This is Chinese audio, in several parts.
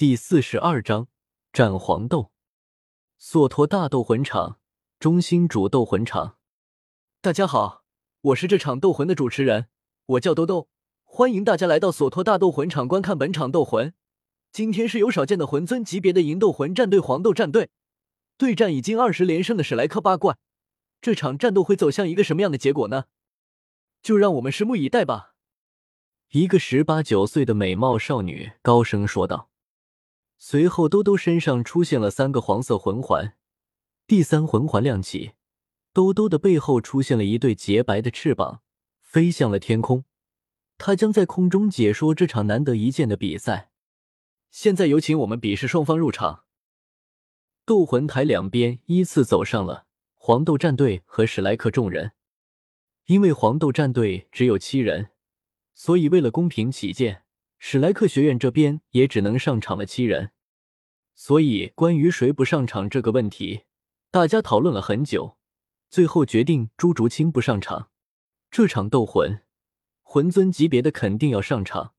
第四十二章战黄豆。索托大斗魂场中心主斗魂场，大家好，我是这场斗魂的主持人，我叫兜兜，欢迎大家来到索托大斗魂场观看本场斗魂。今天是有少见的魂尊级别的银斗魂战队黄豆战队对战已经二十连胜的史莱克八怪，这场战斗会走向一个什么样的结果呢？就让我们拭目以待吧。一个十八九岁的美貌少女高声说道。随后，兜兜身上出现了三个黄色魂环，第三魂环亮起，兜兜的背后出现了一对洁白的翅膀，飞向了天空。他将在空中解说这场难得一见的比赛。现在有请我们比试双方入场。斗魂台两边依次走上了黄豆战队和史莱克众人。因为黄豆战队只有七人，所以为了公平起见。史莱克学院这边也只能上场了七人，所以关于谁不上场这个问题，大家讨论了很久，最后决定朱竹清不上场。这场斗魂，魂尊级别的肯定要上场，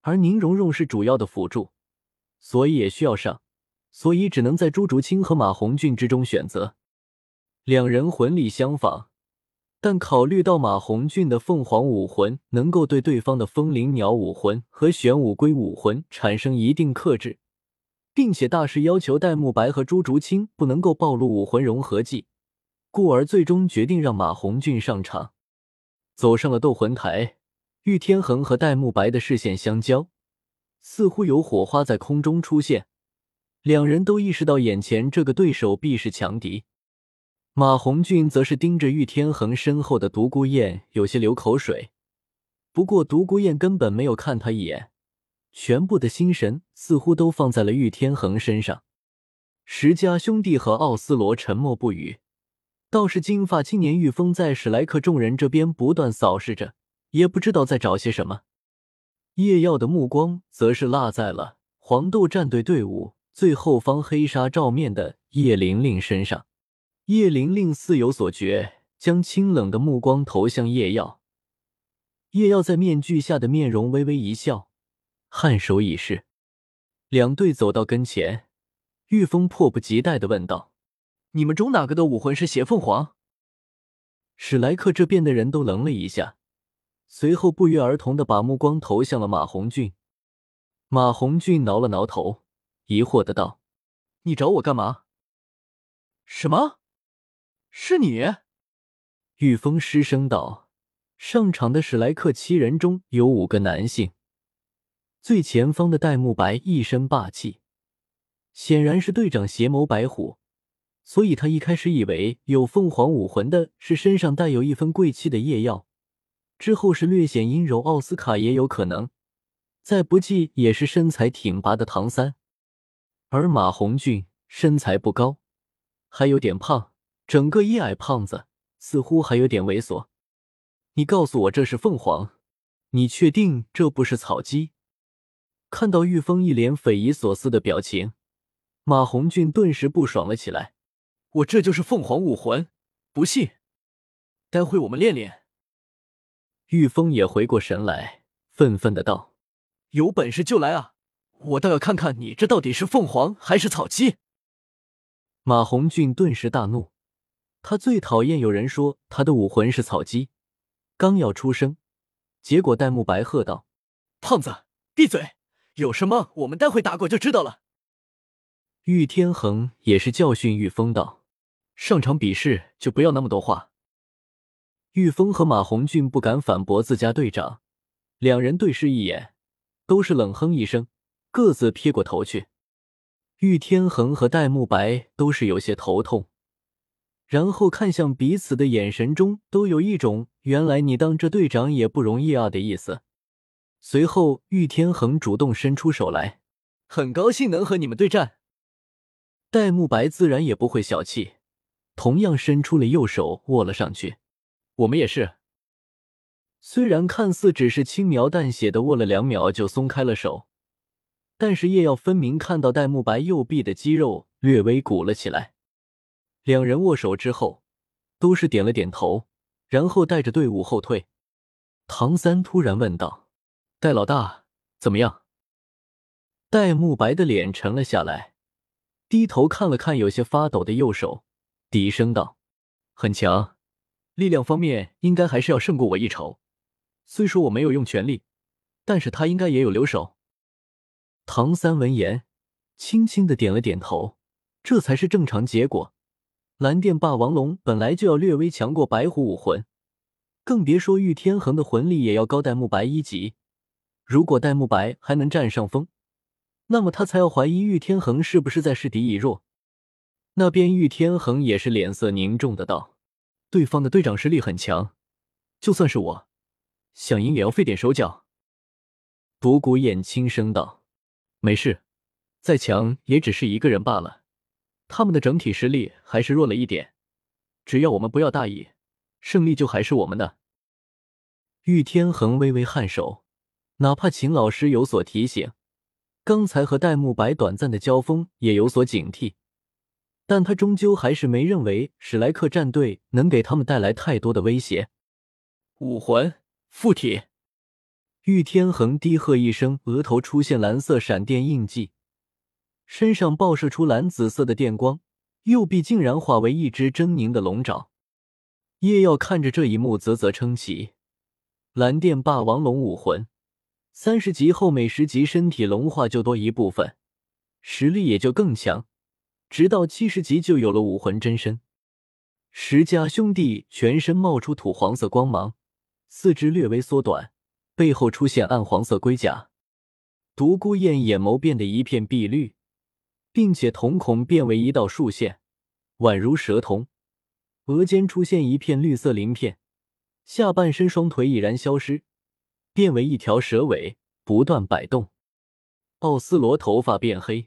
而宁荣荣是主要的辅助，所以也需要上，所以只能在朱竹清和马红俊之中选择。两人魂力相仿。但考虑到马红俊的凤凰武魂能够对对方的风灵鸟武魂和玄武龟武魂产生一定克制，并且大师要求戴沐白和朱竹清不能够暴露武魂融合技，故而最终决定让马红俊上场。走上了斗魂台，玉天恒和戴沐白的视线相交，似乎有火花在空中出现，两人都意识到眼前这个对手必是强敌。马红俊则是盯着玉天恒身后的独孤雁，有些流口水。不过独孤雁根本没有看他一眼，全部的心神似乎都放在了玉天恒身上。石家兄弟和奥斯罗沉默不语，倒是金发青年玉峰在史莱克众人这边不断扫视着，也不知道在找些什么。叶耀的目光则是落在了黄豆战队队伍最后方黑纱罩面的叶玲玲身上。叶玲玲似有所觉，将清冷的目光投向叶耀。叶耀在面具下的面容微微一笑，颔首以示。两队走到跟前，玉峰迫不及待的问道：“你们中哪个的武魂是邪凤凰？”史莱克这边的人都愣了一下，随后不约而同的把目光投向了马红俊。马红俊挠了挠头，疑惑的道：“你找我干嘛？”“什么？”是你，玉峰失声道：“上场的史莱克七人中有五个男性，最前方的戴沐白一身霸气，显然是队长邪眸白虎，所以他一开始以为有凤凰武魂的是身上带有一分贵气的夜耀，之后是略显阴柔奥斯卡也有可能，再不济也是身材挺拔的唐三，而马红俊身材不高，还有点胖。”整个一矮胖子，似乎还有点猥琐。你告诉我这是凤凰，你确定这不是草鸡？看到玉峰一脸匪夷所思的表情，马红俊顿时不爽了起来。我这就是凤凰武魂，不信，待会我们练练。玉峰也回过神来，愤愤的道：“有本事就来啊！我倒要看看你这到底是凤凰还是草鸡。”马红俊顿时大怒。他最讨厌有人说他的武魂是草鸡，刚要出声，结果戴沐白喝道：“胖子，闭嘴！有什么我们待会打过就知道了。”玉天恒也是教训玉峰道：“上场比试就不要那么多话。”玉峰和马红俊不敢反驳自家队长，两人对视一眼，都是冷哼一声，各自撇过头去。玉天恒和戴沐白都是有些头痛。然后看向彼此的眼神中都有一种“原来你当这队长也不容易啊”的意思。随后，玉天恒主动伸出手来，很高兴能和你们对战。戴沐白自然也不会小气，同样伸出了右手握了上去。我们也是。虽然看似只是轻描淡写的握了两秒就松开了手，但是叶耀分明看到戴沐白右臂的肌肉略微鼓了起来。两人握手之后，都是点了点头，然后带着队伍后退。唐三突然问道：“戴老大，怎么样？”戴沐白的脸沉了下来，低头看了看有些发抖的右手，低声道：“很强，力量方面应该还是要胜过我一筹。虽说我没有用全力，但是他应该也有留手。”唐三闻言，轻轻的点了点头，这才是正常结果。蓝电霸王龙本来就要略微强过白虎武魂，更别说玉天恒的魂力也要高戴沐白一级。如果戴沐白还能占上风，那么他才要怀疑玉天恒是不是在示敌以弱。那边玉天恒也是脸色凝重的道：“对方的队长实力很强，就算是我，想赢也要费点手脚。”独孤雁轻声道：“没事，再强也只是一个人罢了。他们的整体实力还是弱了一点，只要我们不要大意，胜利就还是我们的。”玉天恒微微颔首，哪怕秦老师有所提醒。刚才和戴沐白短暂的交锋也有所警惕，但他终究还是没认为史莱克战队能给他们带来太多的威胁。武魂附体，玉天恒低喝一声，额头出现蓝色闪电印记，身上爆射出蓝紫色的电光，右臂竟然化为一只狰狞的龙爪。叶耀看着这一幕，啧啧称奇：蓝电霸王龙武魂。三十级后，每十级身体龙化就多一部分，实力也就更强。直到七十级，就有了武魂真身。石家兄弟全身冒出土黄色光芒，四肢略微缩短，背后出现暗黄色龟甲。独孤雁眼眸变得一片碧绿，并且瞳孔变为一道竖线，宛如蛇瞳。额间出现一片绿色鳞片，下半身双腿已然消失。变为一条蛇尾，不断摆动。奥斯罗头发变黑，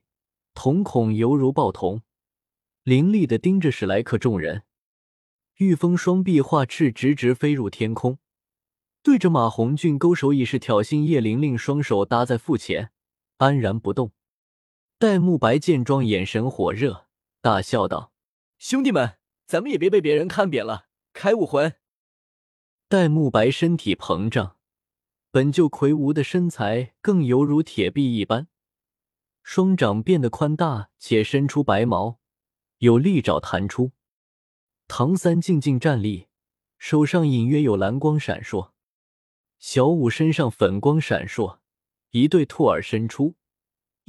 瞳孔犹如豹瞳，凌厉的盯着史莱克众人。玉峰双臂化翅，直直飞入天空，对着马红俊勾手以示挑衅。叶玲玲双手搭在腹前，安然不动。戴沐白见状，眼神火热，大笑道：“兄弟们，咱们也别被别人看扁了，开武魂！”戴沐白身体膨胀。本就魁梧的身材更犹如铁臂一般，双掌变得宽大且伸出白毛，有利爪弹出。唐三静静站立，手上隐约有蓝光闪烁。小五身上粉光闪烁，一对兔耳伸出，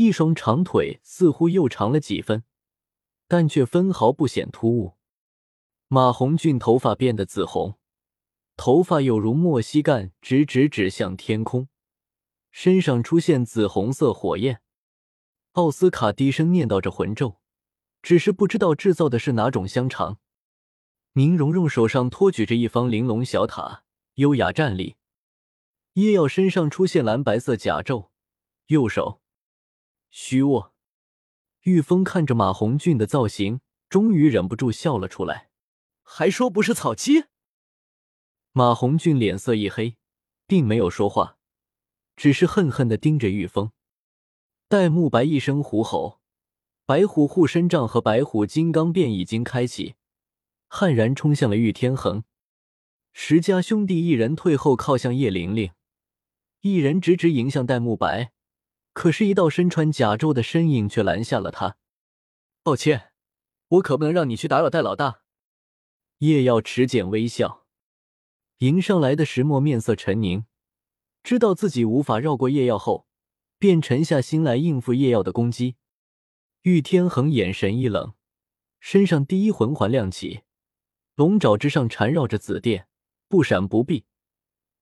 一双长腿似乎又长了几分，但却分毫不显突兀。马红俊头发变得紫红。头发有如墨西干，直直指向天空，身上出现紫红色火焰。奥斯卡低声念叨着魂咒，只是不知道制造的是哪种香肠。宁荣荣手上托举着一方玲珑小塔，优雅站立。叶耀身上出现蓝白色甲胄，右手虚握。玉峰看着马红俊的造型，终于忍不住笑了出来，还说不是草鸡。马红俊脸色一黑，并没有说话，只是恨恨的盯着玉峰。戴沐白一声虎吼，白虎护身杖和白虎金刚变已经开启，悍然冲向了玉天恒。石家兄弟一人退后靠向叶玲玲，一人直直迎向戴沐白，可是，一道身穿甲胄的身影却拦下了他。抱歉，我可不能让你去打扰戴老大。叶耀持剑微笑。迎上来的石墨面色沉凝，知道自己无法绕过叶耀后，便沉下心来应付叶耀的攻击。玉天恒眼神一冷，身上第一魂环亮起，龙爪之上缠绕着紫电，不闪不避，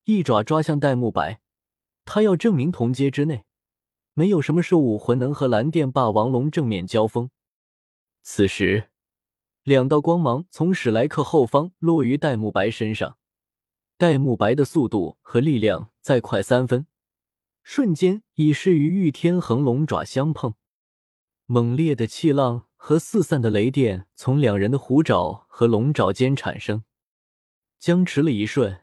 一爪抓向戴沐白。他要证明同阶之内，没有什么是武魂能和蓝电霸王龙正面交锋。此时，两道光芒从史莱克后方落于戴沐白身上。戴沐白的速度和力量再快三分，瞬间已是与玉天恒龙爪相碰。猛烈的气浪和四散的雷电从两人的虎爪和龙爪间产生，僵持了一瞬，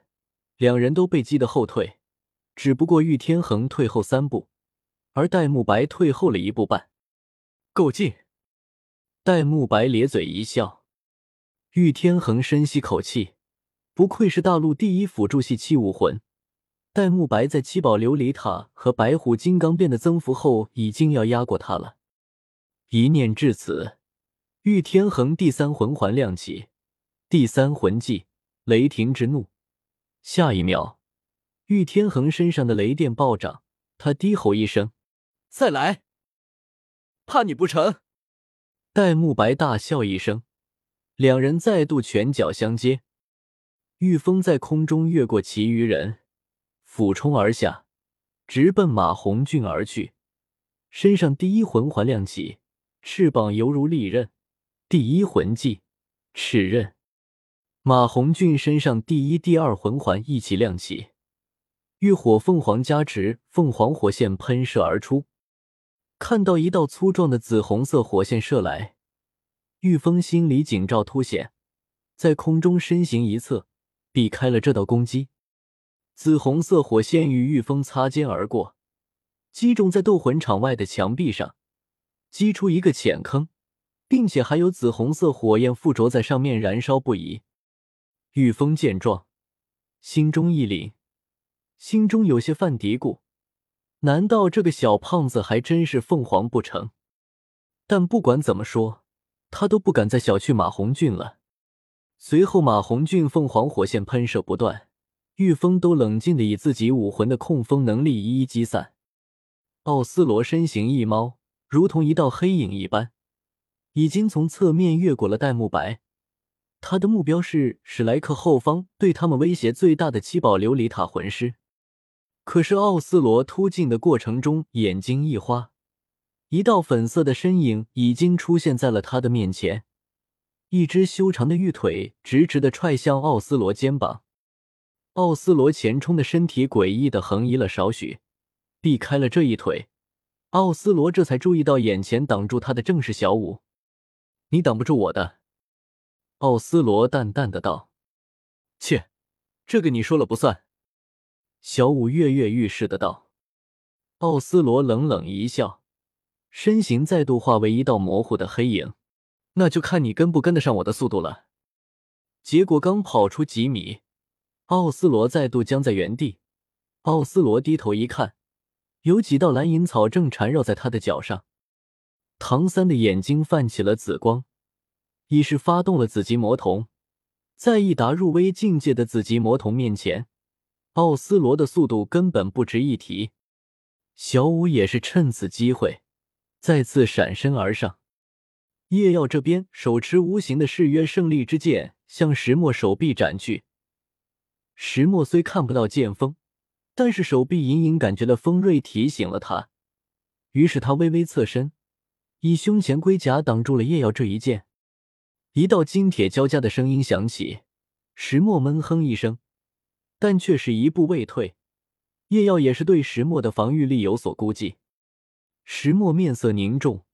两人都被击得后退。只不过玉天恒退后三步，而戴沐白退后了一步半。够劲！戴沐白咧嘴一笑，玉天恒深吸口气。不愧是大陆第一辅助系器武魂，戴沐白在七宝琉璃塔和白虎金刚变的增幅后，已经要压过他了。一念至此，玉天恒第三魂环亮起，第三魂技雷霆之怒。下一秒，玉天恒身上的雷电暴涨，他低吼一声：“再来！”怕你不成？戴沐白大笑一声，两人再度拳脚相接。玉峰在空中越过其余人，俯冲而下，直奔马红俊而去。身上第一魂环亮起，翅膀犹如利刃。第一魂技赤刃。马红俊身上第一、第二魂环一起亮起，浴火凤凰加持，凤凰火线喷射而出。看到一道粗壮的紫红色火线射来，玉峰心里警兆凸显，在空中身形一侧，避开了这道攻击。紫红色火线与玉峰擦肩而过，击中在斗魂场外的墙壁上，击出一个浅坑，并且还有紫红色火焰附着在上面，燃烧不已。玉峰见状，心中一凛，心中有些犯嘀咕。难道这个小胖子还真是凤凰不成？但不管怎么说，他都不敢再小觑马红俊了。随后，马红俊凤凰火线喷射不断，玉峰都冷静的以自己武魂的控风能力一一击散。奥斯罗身形一猫，如同一道黑影一般，已经从侧面越过了戴沐白。他的目标是史莱克后方对他们威胁最大的七宝琉璃塔魂师。可是奥斯罗突进的过程中，眼睛一花，一道粉色的身影已经出现在了他的面前，一只修长的玉腿直直的踹向奥斯罗肩膀。奥斯罗前冲的身体诡异的横移了少许，避开了这一腿。奥斯罗这才注意到，眼前挡住他的正是小舞。你挡不住我的，奥斯罗淡淡的道。切，这个你说了不算。小舞跃跃欲试的道：“奥斯罗冷冷一笑，身形再度化为一道模糊的黑影。那就看你跟不跟得上我的速度了。”结果刚跑出几米，奥斯罗再度僵在原地。奥斯罗低头一看，有几道蓝银草正缠绕在他的脚上。唐三的眼睛泛起了紫光，已是发动了紫极魔瞳，在一达入微境界的紫极魔瞳面前。奥斯罗的速度根本不值一提，小舞也是趁此机会再次闪身而上。叶耀这边手持无形的誓约胜利之剑向石墨手臂斩去。石墨虽看不到剑锋，但是手臂隐隐感觉到锋锐提醒了他，于是他微微侧身，以胸前龟甲挡住了叶耀这一剑。一道金铁交加的声音响起，石墨闷哼一声。但却是一步未退，叶耀也是对石墨的防御力有所估计。石墨面色凝重，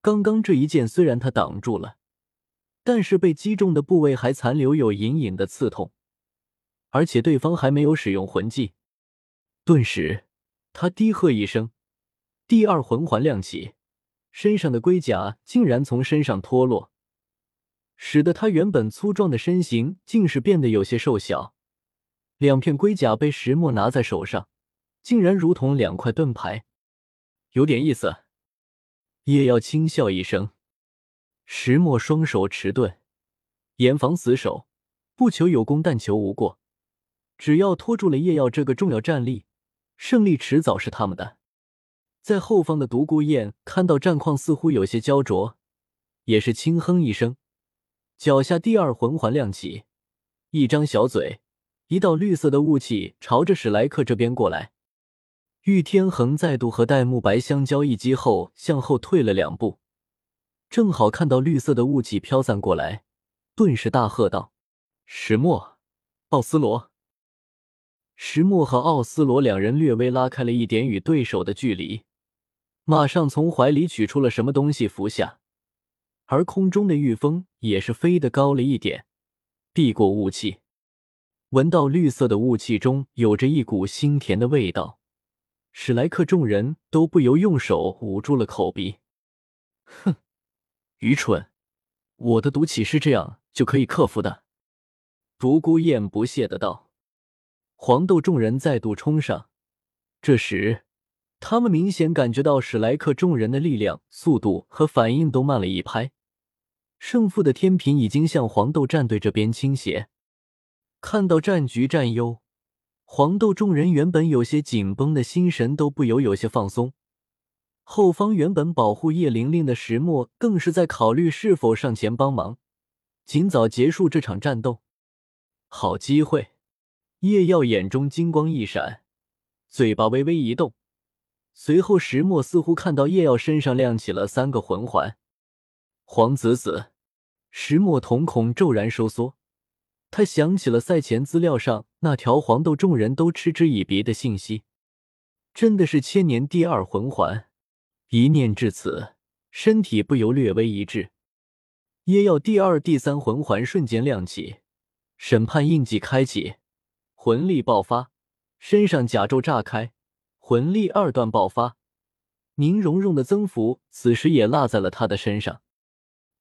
刚刚这一剑虽然他挡住了，但是被击中的部位还残留有隐隐的刺痛，而且对方还没有使用魂技。顿时，他低喝一声，第二魂环亮起，身上的龟甲竟然从身上脱落，使得他原本粗壮的身形竟是变得有些瘦小。两片龟甲被石墨拿在手上，竟然如同两块盾牌，有点意思。叶耀轻笑一声，石墨双手持盾，严防死守，不求有功，但求无过。只要拖住了叶耀这个重要战力，胜利迟早是他们的。在后方的独孤雁看到战况似乎有些焦灼，也是轻哼一声，脚下第二魂环亮起，一张小嘴。一道绿色的雾气朝着史莱克这边过来，玉天恒再度和戴沐白相交一击后，向后退了两步，正好看到绿色的雾气飘散过来，顿时大喝道：“石墨，奥斯罗！”石墨和奥斯罗两人略微拉开了一点与对手的距离，马上从怀里取出了什么东西服下，而空中的玉峰也是飞得高了一点，避过雾气。闻到绿色的雾气中有着一股腥甜的味道，史莱克众人都不由用手捂住了口鼻。哼，愚蠢！我的毒气是这样就可以克服的。独孤雁不屑的道。黄豆众人再度冲上，这时他们明显感觉到史莱克众人的力量、速度和反应都慢了一拍，胜负的天平已经向黄豆战队这边倾斜。看到战局占优，黄豆众人原本有些紧绷的心神都不由有些放松。后方原本保护叶玲玲的石墨，更是在考虑是否上前帮忙，尽早结束这场战斗。好机会！叶耀眼中金光一闪，嘴巴微微一动，随后石墨似乎看到叶耀身上亮起了三个魂环。黄子子，石墨瞳孔骤然收缩，他想起了赛前资料上那条黄豆众人都嗤之以鼻的信息，真的是千年第二魂环。一念至此，身体不由略微一滞。耶耀第二、第三魂环瞬间亮起，审判印记开启，魂力爆发，身上甲胄炸开，魂力二段爆发。宁荣荣的增幅此时也落在了他的身上。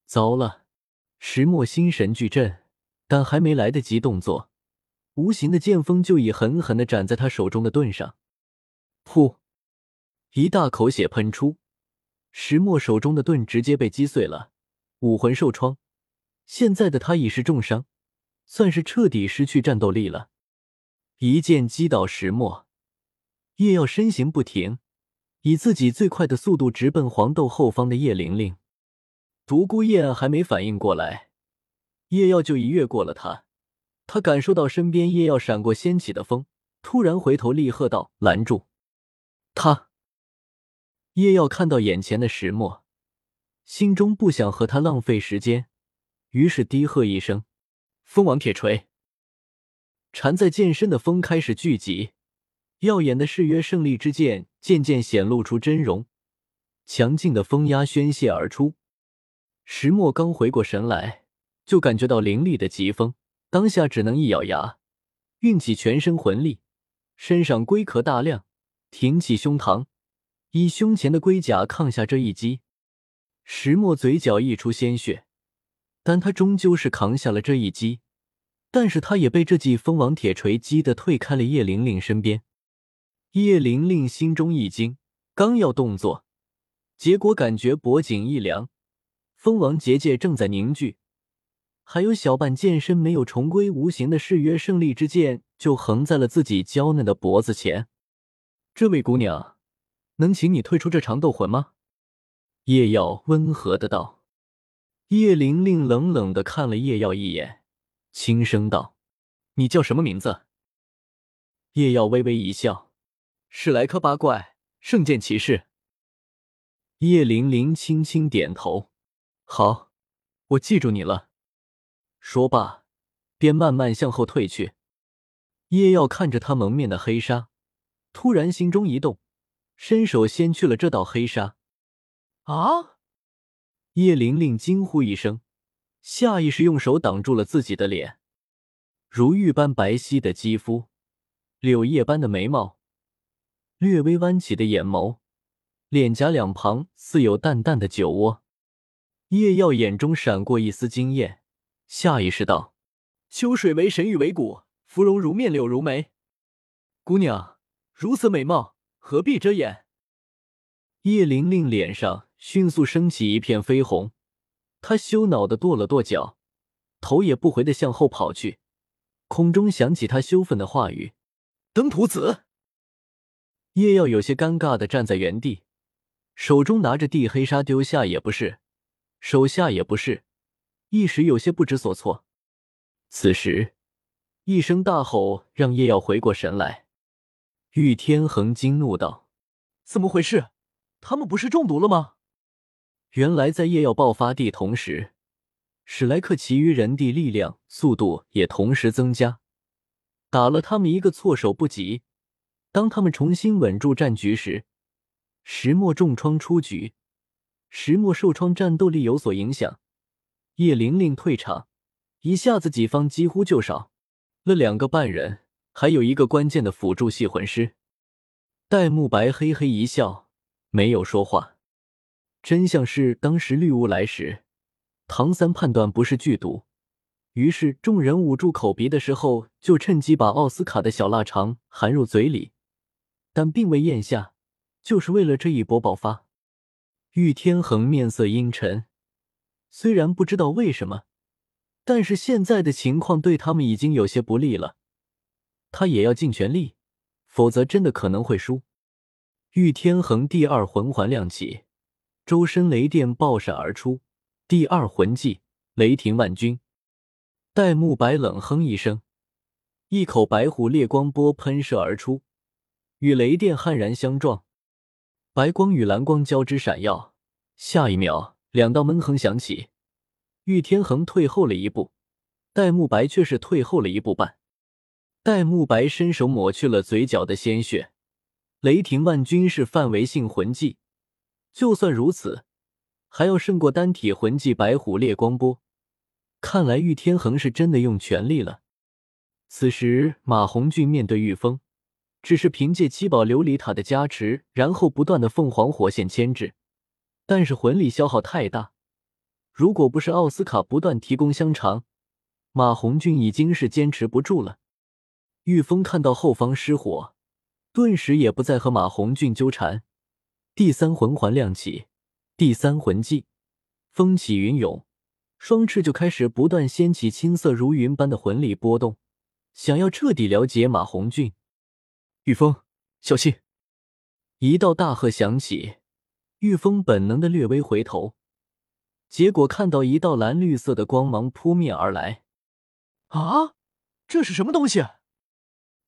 糟了！石墨心神俱震，但还没来得及动作，无形的剑锋就已狠狠的斩在他手中的盾上。噗！一大口血喷出，石墨手中的盾直接被击碎了，武魂受创。现在的他已是重伤，算是彻底失去战斗力了。一剑击倒石墨，叶耀身形不停，以自己最快的速度直奔黄豆后方的叶玲玲。独孤雁还没反应过来，叶耀就已越过了他。他感受到身边叶耀闪过掀起的风，突然回头厉喝道：“拦住他！”叶耀看到眼前的石墨，心中不想和他浪费时间，于是低喝一声：“风王铁锤！”缠在剑身的风开始聚集，耀眼的誓约胜利之剑渐渐显露出真容，强劲的风压宣泄而出。石墨刚回过神来，就感觉到凌厉的疾风，当下只能一咬牙，运起全身魂力，身上龟壳大亮，挺起胸膛。以胸前的龟甲抗下这一击，石墨嘴角溢出鲜血，但他终究是扛下了这一击。但是他也被这记风王铁锤击得退开了叶玲玲身边。叶玲玲心中一惊，刚要动作，结果感觉脖颈一凉，风王结界正在凝聚，还有小半剑身没有重归无形的誓约胜利之剑就横在了自己娇嫩的脖子前。这位姑娘。能请你退出这场斗魂吗？叶耀温和的道。叶玲玲冷冷的看了叶耀一眼，轻声道：“你叫什么名字？”叶耀微微一笑：“史莱克八怪，圣剑骑士。”叶玲玲轻轻点头：“好，我记住你了。”说罢，便慢慢向后退去。叶耀看着他蒙面的黑纱，突然心中一动。伸手掀去了这道黑纱，啊！叶玲玲惊呼一声，下意识用手挡住了自己的脸。如玉般白皙的肌肤，柳叶般的眉毛，略微弯起的眼眸，脸颊两旁似有淡淡的酒窝。叶耀眼中闪过一丝惊艳，下意识道：“秋水为神，玉为骨，芙蓉如面，柳如眉。姑娘如此美貌。”何必遮掩？叶玲玲脸上迅速升起一片绯红，她羞恼的跺了跺脚，头也不回的向后跑去。空中响起她羞愤的话语：“登徒子！”叶耀有些尴尬的站在原地，手中拿着地黑纱，丢下也不是，手下也不是，一时有些不知所措。此时，一声大吼让叶耀回过神来。玉天恒惊怒道：“怎么回事？他们不是中毒了吗？”原来在夜耀爆发地同时，史莱克其余人地力量、速度也同时增加，打了他们一个措手不及。当他们重新稳住战局时，石墨重创出局，石墨受创，战斗力有所影响。叶玲玲退场，一下子己方几乎就少了两个半人。还有一个关键的辅助系魂师，戴沐白嘿嘿一笑，没有说话。真相是，当时绿雾来时，唐三判断不是剧毒，于是众人捂住口鼻的时候，就趁机把奥斯卡的小腊肠含入嘴里，但并未咽下，就是为了这一波爆发。玉天恒面色阴沉，虽然不知道为什么，但是现在的情况对他们已经有些不利了，他也要尽全力，否则真的可能会输。玉天恒第二魂环亮起，周身雷电爆闪而出，第二魂技雷霆万钧。戴沐白冷哼一声，一口白虎烈光波喷射而出，与雷电悍然相撞。白光与蓝光交织闪耀，下一秒，两道闷哼响起，玉天恒退后了一步，戴沐白却是退后了一步半。戴沐白伸手抹去了嘴角的鲜血。雷霆万钧是范围性魂技，就算如此，还要胜过单体魂技白虎烈光波。看来玉天恒是真的用全力了。此时马红俊面对玉峰。只是凭借七宝琉璃塔的加持，然后不断的凤凰火线牵制，但是魂力消耗太大。如果不是奥斯卡不断提供香肠，马红俊已经是坚持不住了。玉峰看到后方失火，顿时也不再和马红俊纠缠。第三魂环亮起，第三魂技风起云涌，双翅就开始不断掀起青色如云般的魂力波动，想要彻底了解马红俊。玉峰，小心！一道大喝响起，玉峰本能的略微回头，结果看到一道蓝绿色的光芒扑面而来。啊，这是什么东西？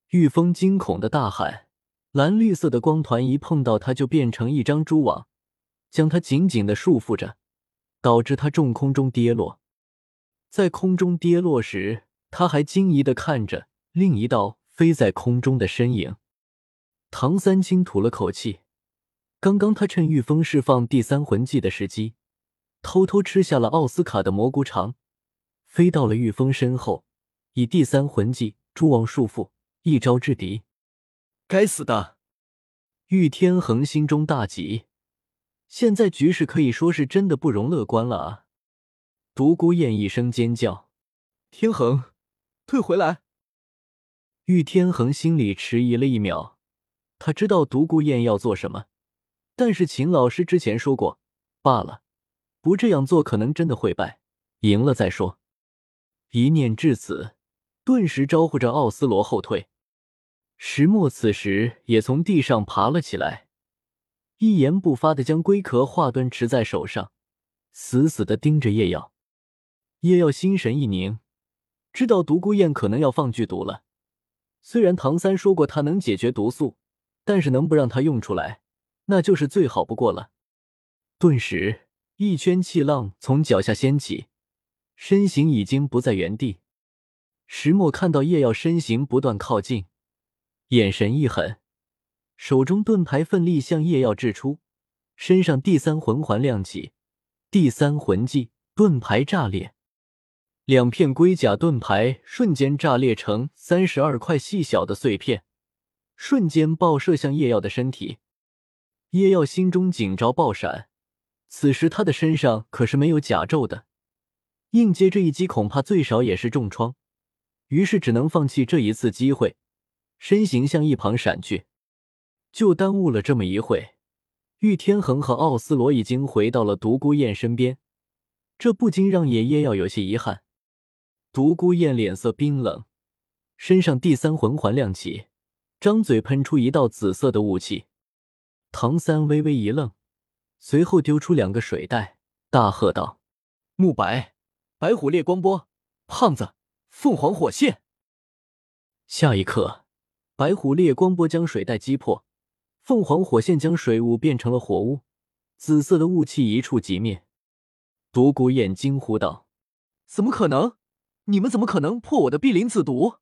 玉峰惊恐的大喊。蓝绿色的光团一碰到他，就变成一张蛛网，将他紧紧的束缚着，导致他重空中跌落。在空中跌落时，他还惊疑的看着另一道飞在空中的身影。唐三清吐了口气，刚刚他趁玉峰释放第三魂技的时机，偷偷吃下了奥斯卡的蘑菇肠，飞到了玉峰身后，以第三魂技蛛网束缚，一招制敌。该死的！玉天恒心中大急，现在局势可以说是真的不容乐观了啊！独孤雁一声尖叫：“天恒，退回来！”玉天恒心里迟疑了一秒。他知道独孤雁要做什么，但是秦老师之前说过，罢了，不这样做可能真的会败，赢了再说。一念至此，顿时招呼着奥斯罗后退。石墨此时也从地上爬了起来，一言不发的将龟壳化端持在手上，死死的盯着叶耀。叶耀心神一凝，知道独孤雁可能要放剧毒了。虽然唐三说过他能解决毒素。但是能不让他用出来，那就是最好不过了。顿时，一圈气浪从脚下掀起，身形已经不在原地。石墨看到叶耀身形不断靠近，眼神一狠，手中盾牌奋力向叶耀掷出，身上第三魂环亮起，第三魂技盾牌炸裂，两片龟甲盾牌瞬间炸裂成三十二块细小的碎片。瞬间爆射向叶耀的身体，叶耀心中警招爆闪。此时他的身上可是没有甲胄的，应接这一击恐怕最少也是重创，于是只能放弃这一次机会，身形向一旁闪去。就耽误了这么一会，玉天恒和奥斯罗已经回到了独孤雁身边，这不禁让叶叶耀有些遗憾。独孤雁脸色冰冷，身上第三魂环亮起。张嘴喷出一道紫色的雾气，唐三微微一愣，随后丢出两个水袋，大喝道：“慕白，白虎烈光波，胖子，凤凰火线！”下一刻，白虎烈光波将水袋击破，凤凰火线将水雾变成了火雾，紫色的雾气一触即灭。独孤雁惊呼道：“怎么可能？你们怎么可能破我的碧鳞紫毒？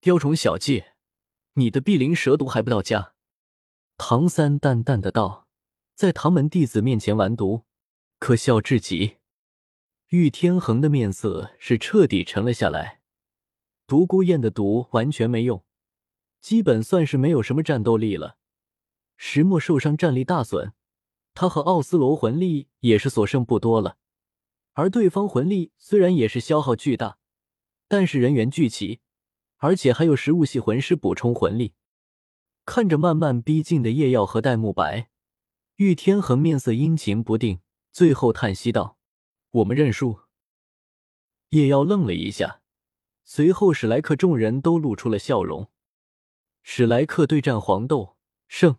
雕虫小技！”你的碧鳞蛇毒还不到家？唐三淡淡的道，在唐门弟子面前完毒，可笑至极。玉天恒的面色是彻底沉了下来。独孤雁的毒完全没用，基本算是没有什么战斗力了。石墨受伤，战力大损，他和奥斯罗魂力也是所剩不多了。而对方魂力虽然也是消耗巨大，但是人员聚齐，而且还有食物系魂师补充魂力。看着慢慢逼近的叶耀和戴沐白，玉天恒面色阴晴不定，最后叹息道：“我们认输。”叶耀愣了一下，随后史莱克众人都露出了笑容。史莱克对战黄豆胜。